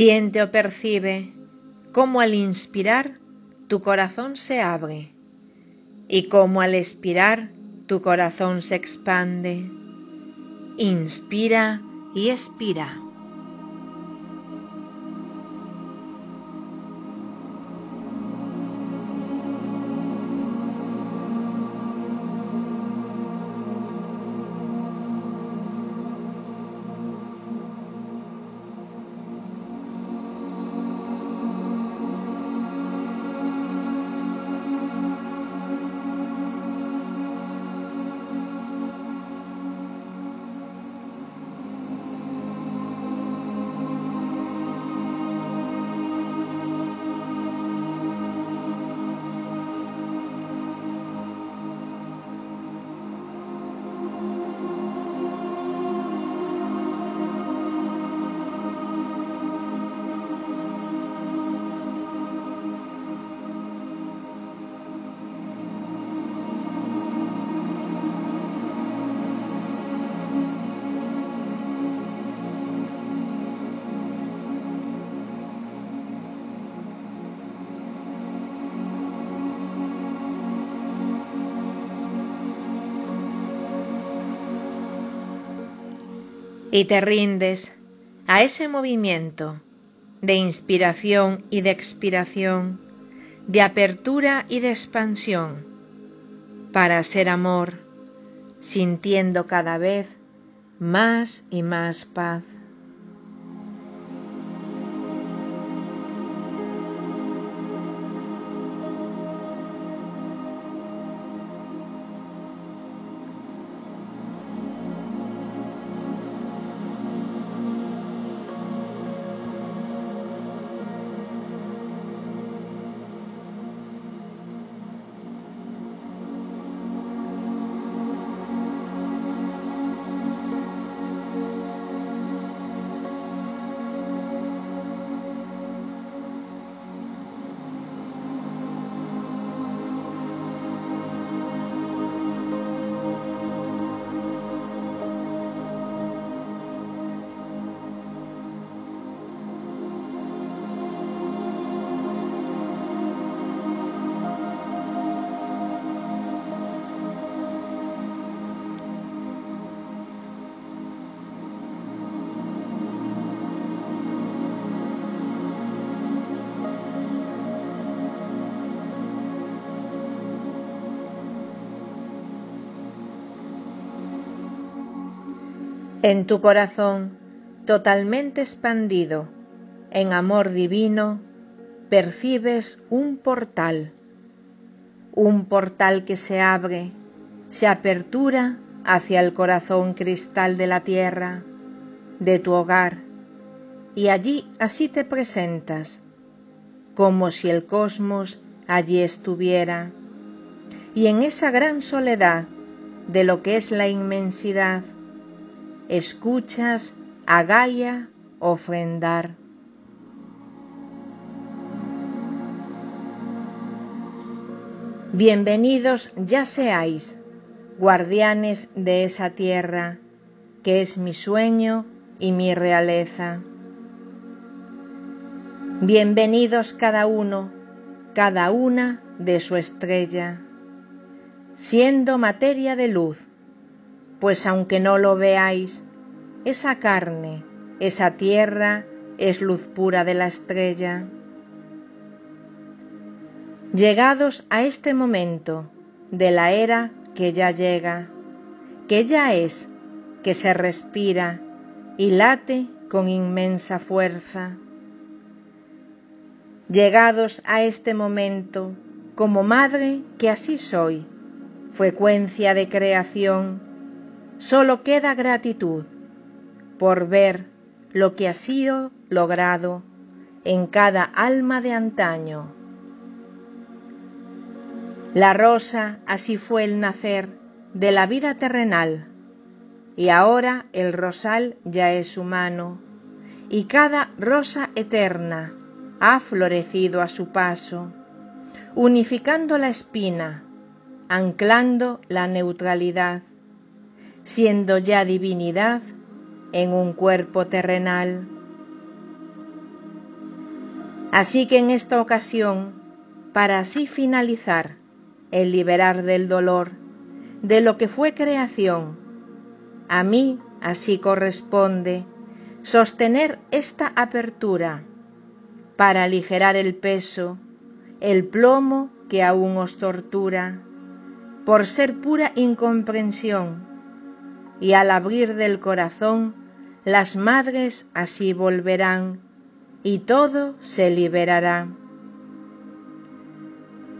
Siente o percibe cómo al inspirar tu corazón se abre y cómo al expirar tu corazón se expande. Inspira y expira. Y te rindes a ese movimiento de inspiración y de expiración, de apertura y de expansión, para ser amor, sintiendo cada vez más y más paz. En tu corazón, totalmente expandido en amor divino, percibes un portal, un portal que se abre, se apertura hacia el corazón cristal de la tierra, de tu hogar, y allí así te presentas, como si el cosmos allí estuviera, y en esa gran soledad de lo que es la inmensidad, escuchas a Gaia ofrendar. Bienvenidos ya seáis, guardianes de esa tierra, que es mi sueño y mi realeza. Bienvenidos cada uno, cada una de su estrella, siendo materia de luz, pues aunque no lo veáis, esa carne, esa tierra es luz pura de la estrella. Llegados a este momento de la era que ya llega, que ya es, que se respira y late con inmensa fuerza. Llegados a este momento, como madre que así soy, frecuencia de creación, solo queda gratitud por ver lo que ha sido logrado en cada alma de antaño. La rosa así fue el nacer de la vida terrenal, y ahora el rosal ya es humano, y cada rosa eterna ha florecido a su paso, unificando la espina, anclando la neutralidad, siendo ya divinidad en un cuerpo terrenal. Así que en esta ocasión, para así finalizar el liberar del dolor, de lo que fue creación, a mí así corresponde sostener esta apertura para aligerar el peso, el plomo que aún os tortura, por ser pura incomprensión, y al abrir del corazón las madres así volverán y todo se liberará.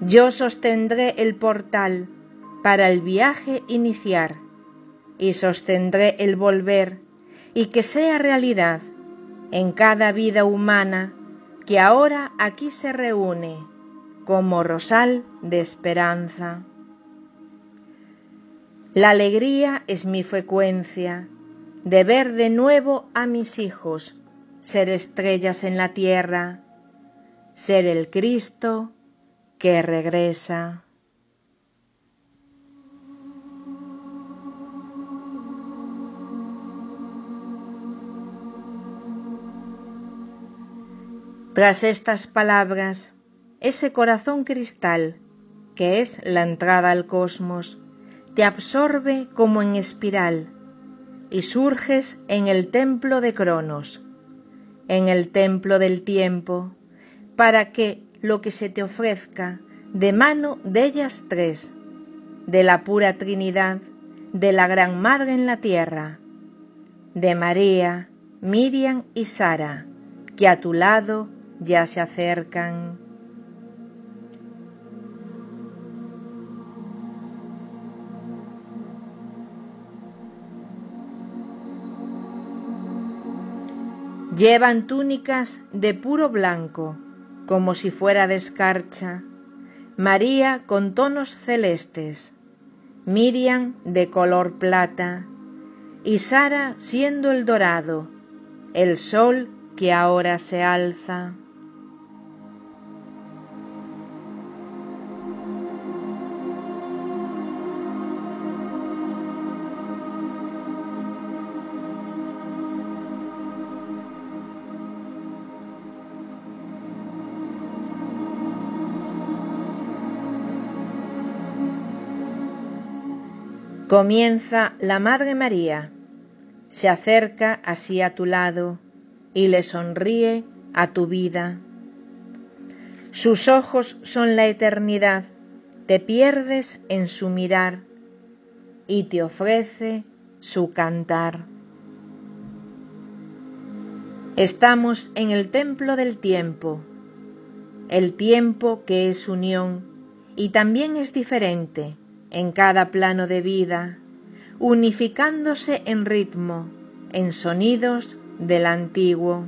Yo sostendré el portal para el viaje iniciar y sostendré el volver y que sea realidad en cada vida humana que ahora aquí se reúne como rosal de esperanza. La alegría es mi frecuencia de ver de nuevo a mis hijos ser estrellas en la tierra, ser el Cristo que regresa. Tras estas palabras, ese corazón cristal, que es la entrada al cosmos, absorbe como en espiral y surges en el templo de Cronos, en el templo del tiempo, para que lo que se te ofrezca de mano de ellas tres, de la pura Trinidad, de la Gran Madre en la tierra, de María, Miriam y Sara, que a tu lado ya se acercan. Llevan túnicas de puro blanco, como si fuera de escarcha, María con tonos celestes, Miriam de color plata, y Sara siendo el dorado, el sol que ahora se alza. Comienza la Madre María, se acerca así a tu lado y le sonríe a tu vida. Sus ojos son la eternidad, te pierdes en su mirar y te ofrece su cantar. Estamos en el templo del tiempo, el tiempo que es unión y también es diferente en cada plano de vida, unificándose en ritmo, en sonidos del antiguo.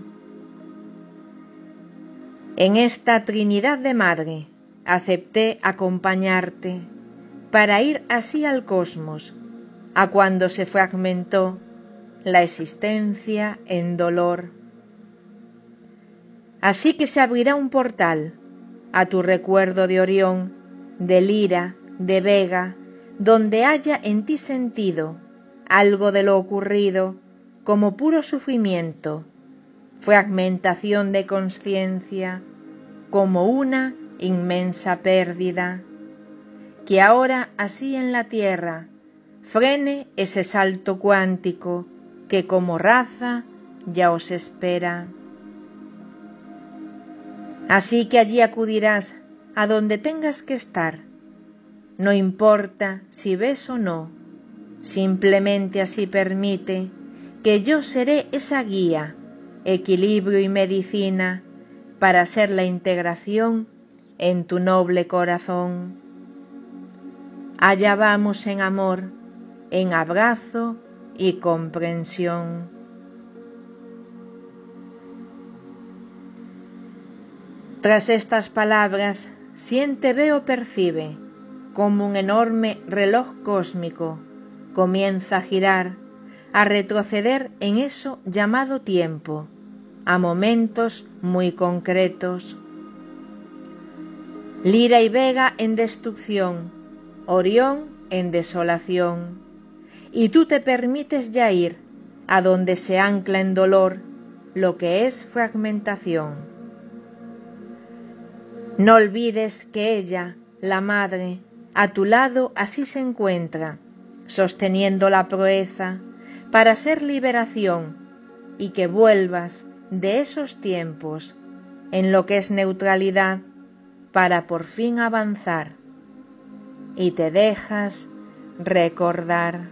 En esta Trinidad de Madre acepté acompañarte para ir así al cosmos, a cuando se fragmentó la existencia en dolor. Así que se abrirá un portal a tu recuerdo de Orión, de Lira, de Vega, donde haya en ti sentido algo de lo ocurrido como puro sufrimiento, fragmentación de conciencia, como una inmensa pérdida, que ahora así en la tierra frene ese salto cuántico que como raza ya os espera. Así que allí acudirás a donde tengas que estar. No importa si ves o no, simplemente así permite que yo seré esa guía, equilibrio y medicina para ser la integración en tu noble corazón. Allá vamos en amor, en abrazo y comprensión. Tras estas palabras, siente, veo, percibe, como un enorme reloj cósmico comienza a girar, a retroceder en eso llamado tiempo, a momentos muy concretos. Lira y Vega en destrucción, Orión en desolación, y tú te permites ya ir a donde se ancla en dolor lo que es fragmentación. No olvides que ella, la madre, a tu lado así se encuentra, sosteniendo la proeza para ser liberación y que vuelvas de esos tiempos en lo que es neutralidad para por fin avanzar y te dejas recordar.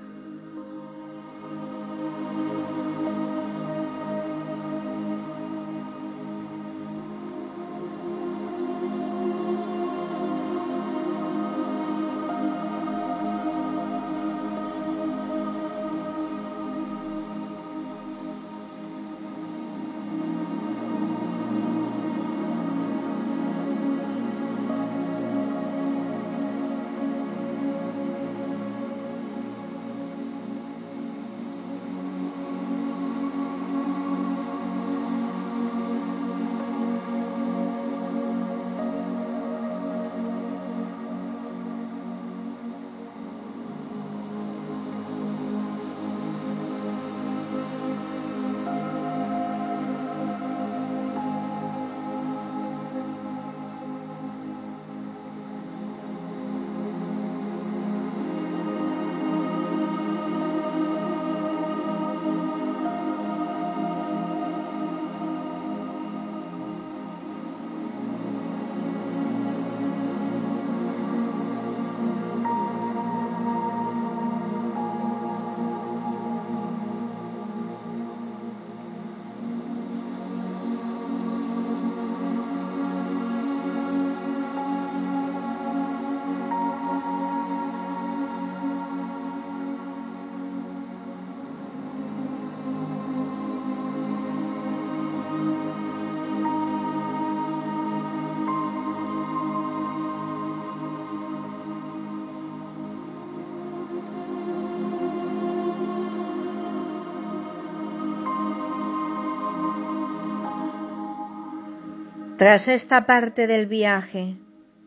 Tras esta parte del viaje,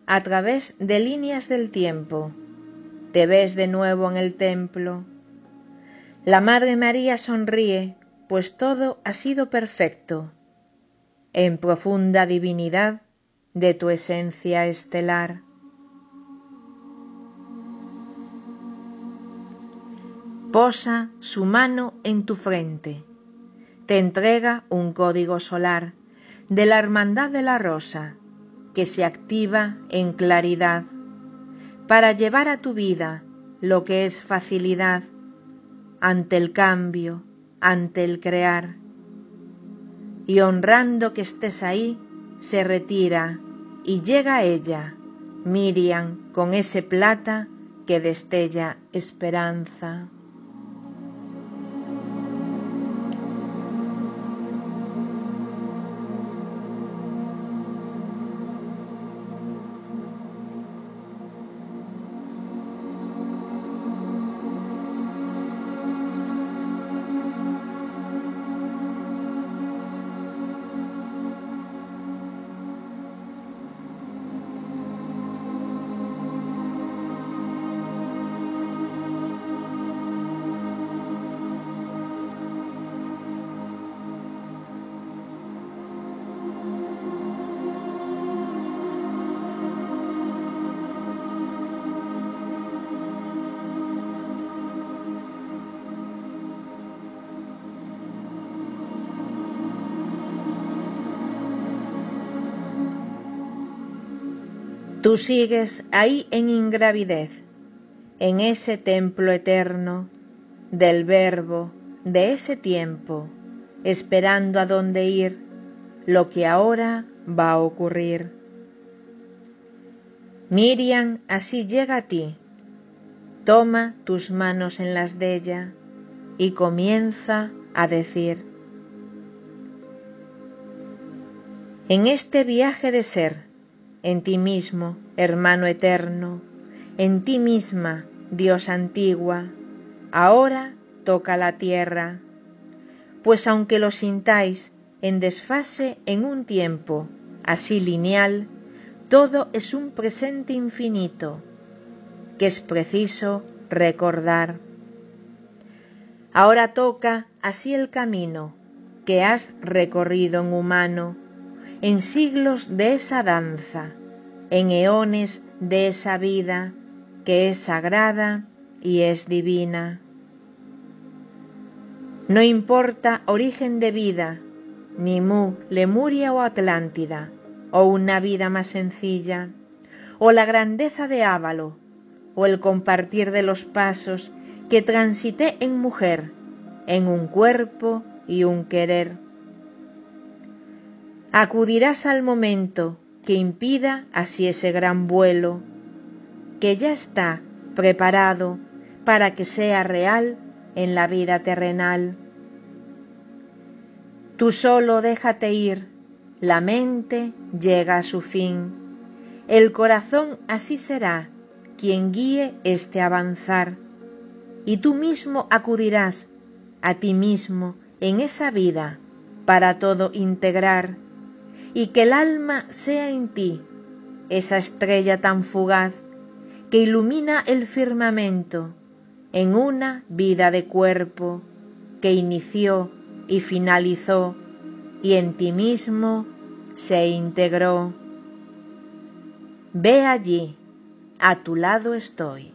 a través de líneas del tiempo, te ves de nuevo en el templo. La Madre María sonríe, pues todo ha sido perfecto, en profunda divinidad de tu esencia estelar. Posa su mano en tu frente, te entrega un código solar de la Hermandad de la Rosa, que se activa en claridad, para llevar a tu vida lo que es facilidad ante el cambio, ante el crear. Y honrando que estés ahí, se retira y llega ella, Miriam, con ese plata que destella esperanza. Tú sigues ahí en ingravidez, en ese templo eterno del verbo de ese tiempo, esperando a dónde ir, lo que ahora va a ocurrir. Miriam así llega a ti, toma tus manos en las de ella y comienza a decir, en este viaje de ser, en ti mismo, hermano eterno, en ti misma, Dios antigua, ahora toca la tierra, pues aunque lo sintáis en desfase en un tiempo así lineal, todo es un presente infinito que es preciso recordar. Ahora toca así el camino que has recorrido en humano, en siglos de esa danza, en eones de esa vida que es sagrada y es divina. No importa origen de vida, ni Mu, Lemuria o Atlántida, o una vida más sencilla, o la grandeza de Ávalo, o el compartir de los pasos que transité en mujer, en un cuerpo y un querer. Acudirás al momento que impida así ese gran vuelo, que ya está preparado para que sea real en la vida terrenal. Tú solo déjate ir, la mente llega a su fin, el corazón así será quien guíe este avanzar, y tú mismo acudirás a ti mismo en esa vida para todo integrar, y que el alma sea en ti esa estrella tan fugaz que ilumina el firmamento en una vida de cuerpo que inició y finalizó y en ti mismo se integró. Ve allí, a tu lado estoy.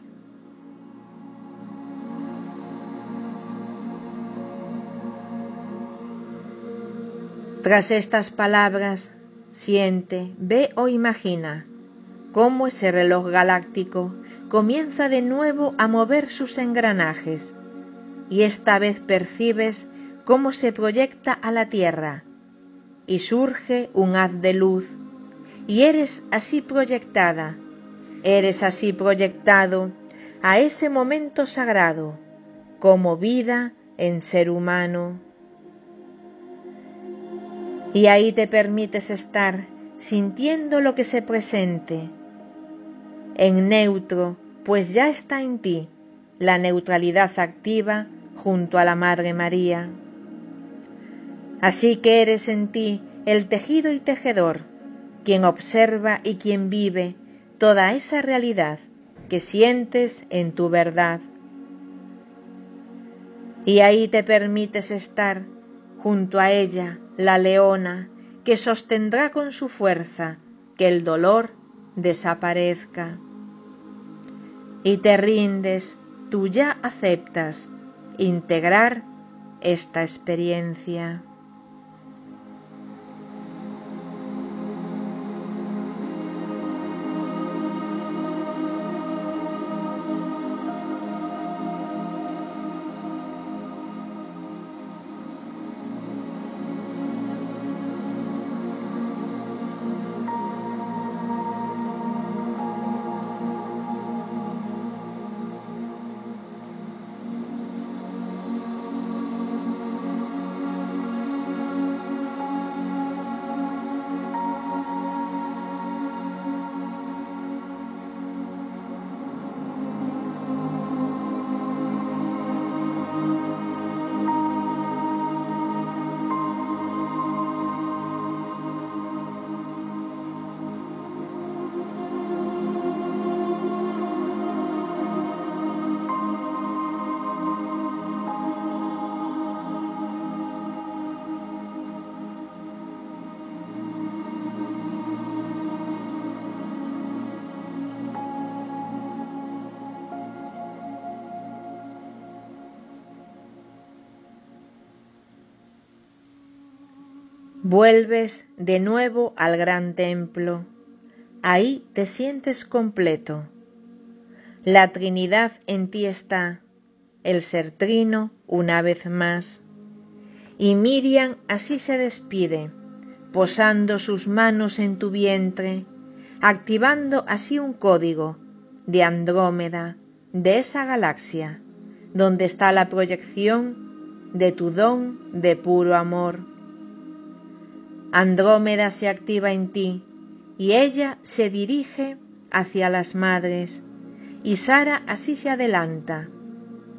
Tras estas palabras, siente, ve o imagina cómo ese reloj galáctico comienza de nuevo a mover sus engranajes. Y esta vez percibes cómo se proyecta a la tierra. Y surge un haz de luz. Y eres así proyectada, eres así proyectado a ese momento sagrado como vida en ser humano. Y ahí te permites estar sintiendo lo que se presente en neutro, pues ya está en ti la neutralidad activa junto a la Madre María. Así que eres en ti el tejido y tejedor, quien observa y quien vive toda esa realidad que sientes en tu verdad. Y ahí te permites estar junto a ella, la leona, que sostendrá con su fuerza que el dolor desaparezca y te rindes, tú ya aceptas integrar esta experiencia. Vuelves de nuevo al gran templo, ahí te sientes completo. La Trinidad en ti está, el ser trino una vez más. Y Miriam así se despide, posando sus manos en tu vientre, activando así un código de Andrómeda, de esa galaxia, donde está la proyección de tu don de puro amor. Andrómeda se activa en ti y ella se dirige hacia las madres y Sara así se adelanta,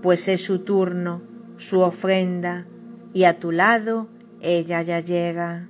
pues es su turno, su ofrenda, y a tu lado ella ya llega.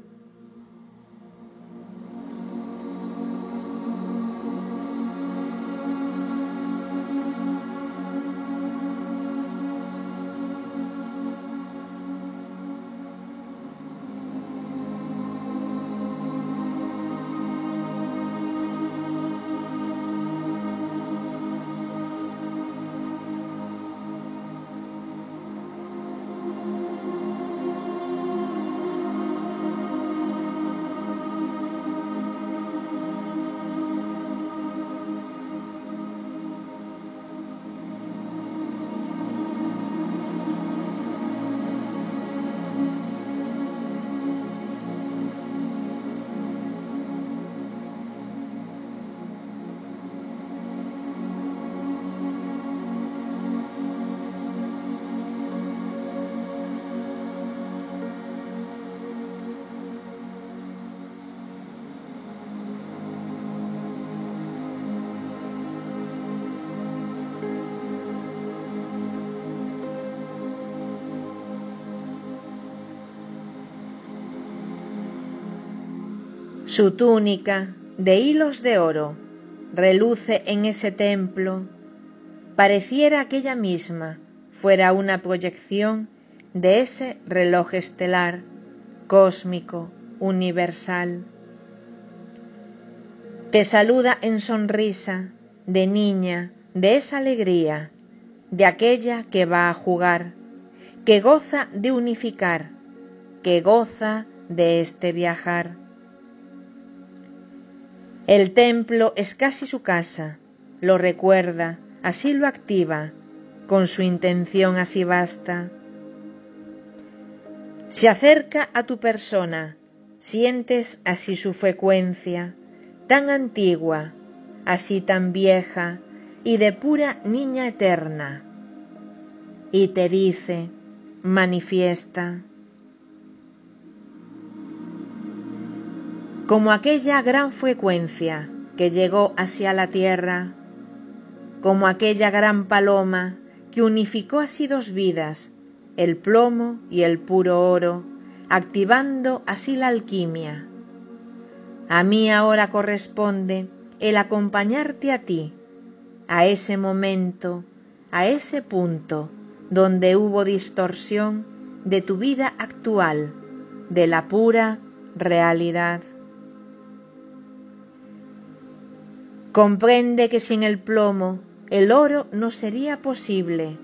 Su túnica de hilos de oro reluce en ese templo, pareciera que ella misma fuera una proyección de ese reloj estelar, cósmico, universal. Te saluda en sonrisa, de niña, de esa alegría, de aquella que va a jugar, que goza de unificar, que goza de este viajar. El templo es casi su casa, lo recuerda, así lo activa, con su intención así vasta. Se acerca a tu persona, sientes así su frecuencia, tan antigua, así tan vieja y de pura niña eterna. Y te dice, manifiesta, como aquella gran frecuencia que llegó hacia la tierra, como aquella gran paloma que unificó así dos vidas, el plomo y el puro oro, activando así la alquimia. A mí ahora corresponde el acompañarte a ti, a ese momento, a ese punto donde hubo distorsión de tu vida actual, de la pura realidad. Comprende que sin el plomo el oro no sería posible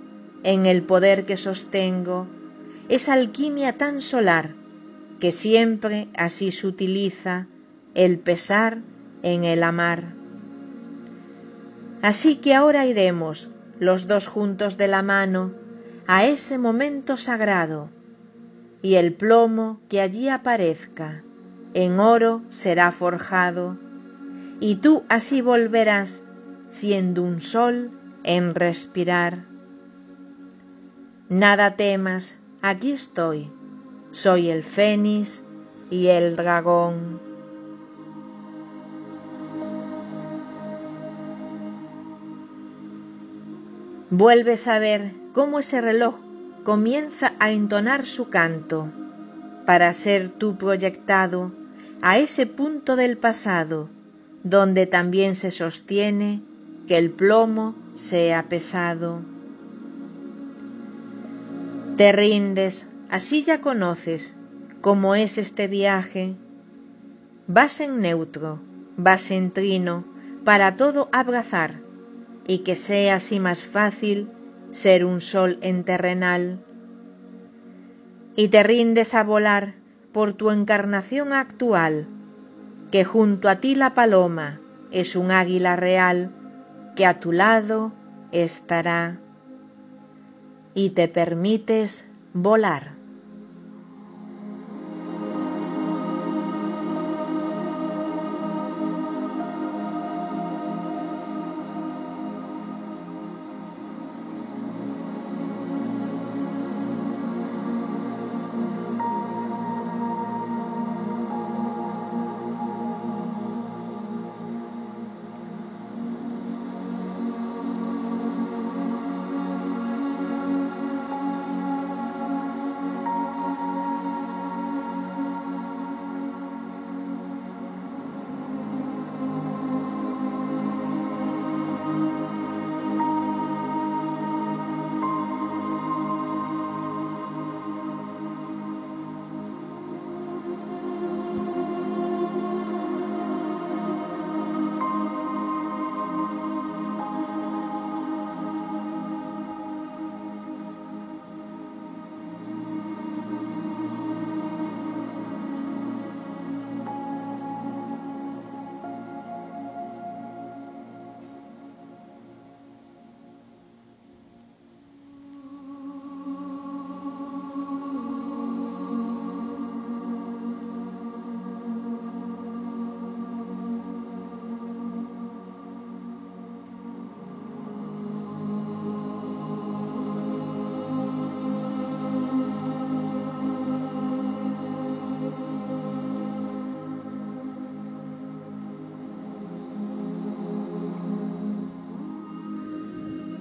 en el poder que sostengo, esa alquimia tan solar que siempre así se utiliza el pesar en el amar. Así que ahora iremos los dos juntos de la mano a ese momento sagrado, y el plomo que allí aparezca en oro será forjado y tú así volverás siendo un sol en respirar. Nada temas, aquí estoy, soy el fénix y el dragón. Vuelves a ver cómo ese reloj comienza a entonar su canto para ser tú proyectado a ese punto del pasado donde también se sostiene que el plomo sea pesado. Te rindes, así ya conoces cómo es este viaje. Vas en neutro, vas en trino, para todo abrazar, y que sea así más fácil ser un sol en terrenal. Y te rindes a volar por tu encarnación actual, que junto a ti la paloma es un águila real que a tu lado estará y te permites volar.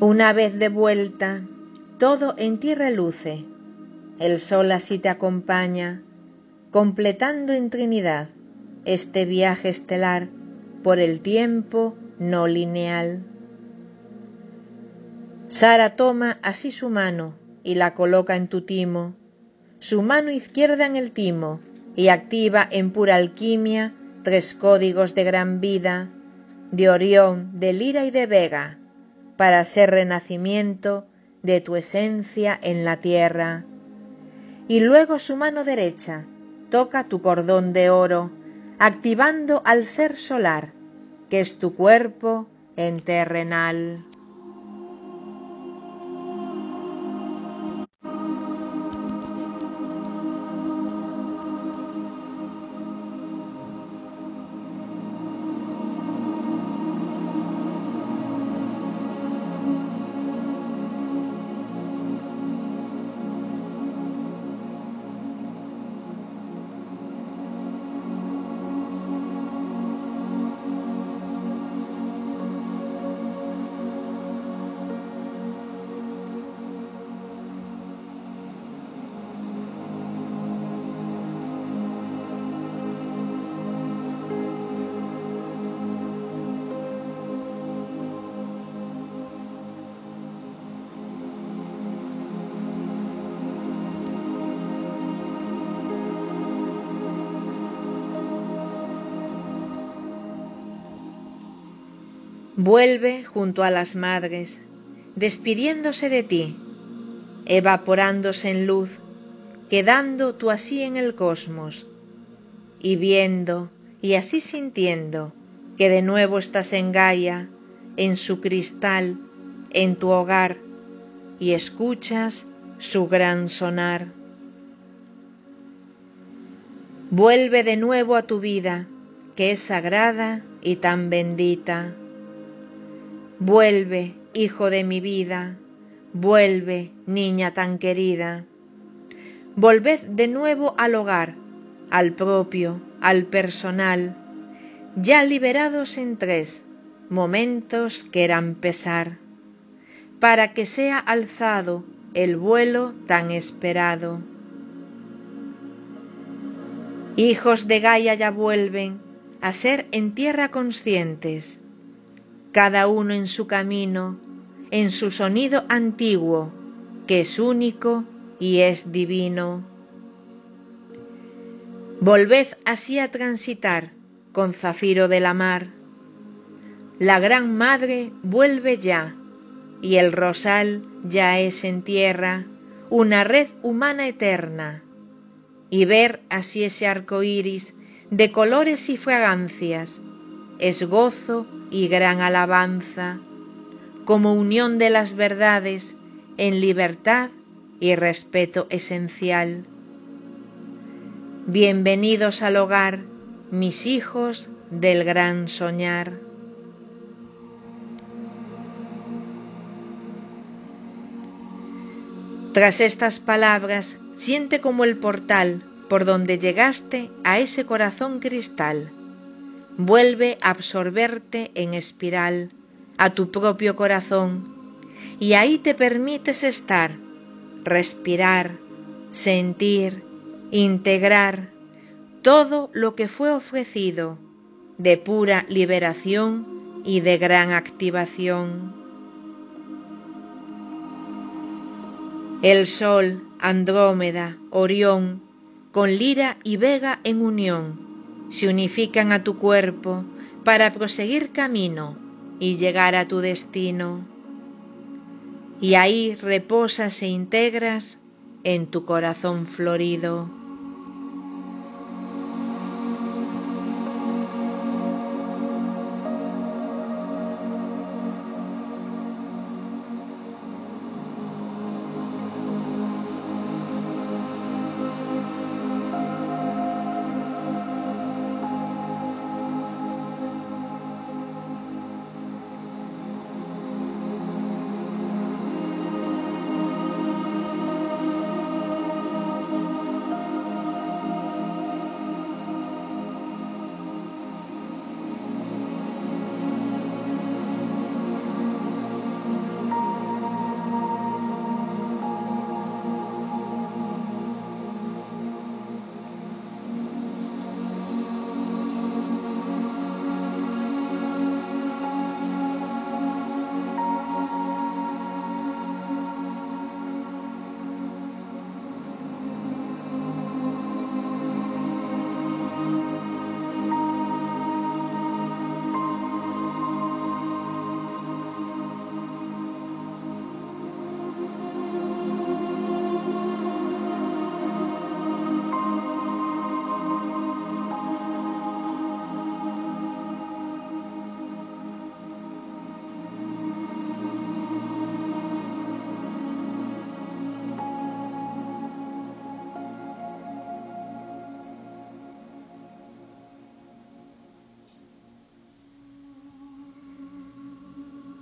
Una vez de vuelta, todo en ti reluce, el sol así te acompaña, completando en Trinidad este viaje estelar por el tiempo no lineal. Sara toma así su mano y la coloca en tu timo, su mano izquierda en el timo y activa en pura alquimia tres códigos de gran vida, de Orión, de Lira y de Vega, para ser renacimiento de tu esencia en la tierra. Y luego su mano derecha toca tu cordón de oro, activando al ser solar, que es tu cuerpo en terrenal. Vuelve junto a las madres, despidiéndose de ti, evaporándose en luz, quedando tú así en el cosmos, y viendo y así sintiendo que de nuevo estás en Gaia, en su cristal, en tu hogar, y escuchas su gran sonar. Vuelve de nuevo a tu vida, que es sagrada y tan bendita. Vuelve, hijo de mi vida, vuelve, niña tan querida. Volved de nuevo al hogar, al propio, al personal, ya liberados en tres momentos que eran pesar, para que sea alzado el vuelo tan esperado. Hijos de Gaia ya vuelven a ser en tierra conscientes, cada uno en su camino, en su sonido antiguo, que es único y es divino. Volved así a transitar con zafiro de la mar. La gran madre vuelve ya, y el rosal ya es en tierra una red humana eterna, y ver así ese arco iris de colores y fragancias es gozo y gran alabanza, como unión de las verdades en libertad y respeto esencial. Bienvenidos al hogar, mis hijos del gran soñar. Tras estas palabras, siente como el portal por donde llegaste a ese corazón cristal vuelve a absorberte en espiral a tu propio corazón y ahí te permites estar, respirar, sentir, integrar todo lo que fue ofrecido de pura liberación y de gran activación. El Sol, Andrómeda, Orión, con Lira y Vega en unión, se unifican a tu cuerpo para proseguir camino y llegar a tu destino. Y ahí reposas e integras en tu corazón florido.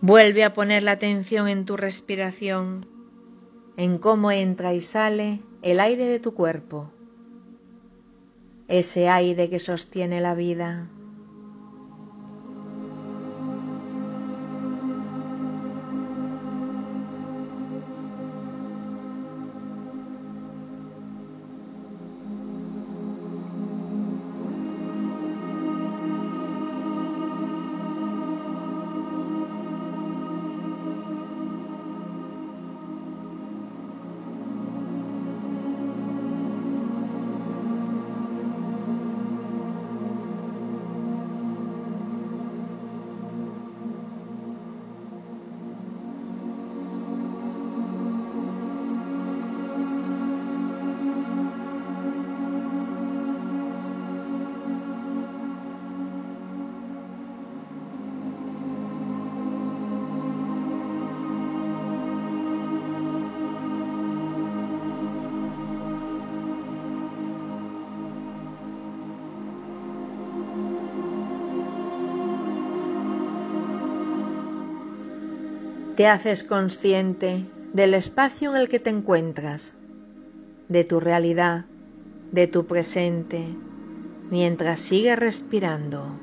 Vuelve a poner la atención en tu respiración, en cómo entra y sale el aire de tu cuerpo, ese aire que sostiene la vida. Te haces consciente del espacio en el que te encuentras, de tu realidad, de tu presente, mientras sigues respirando.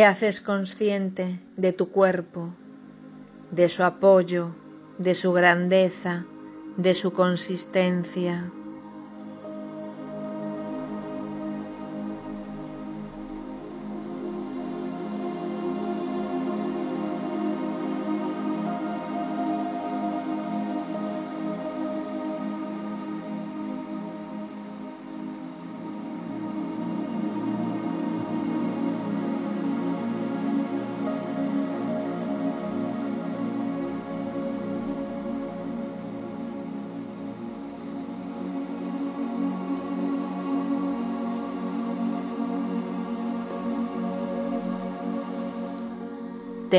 Te haces consciente de tu cuerpo, de su apoyo, de su grandeza, de su consistencia.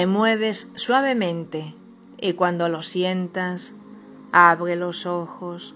Te mueves suavemente y cuando lo sientas, abre los ojos.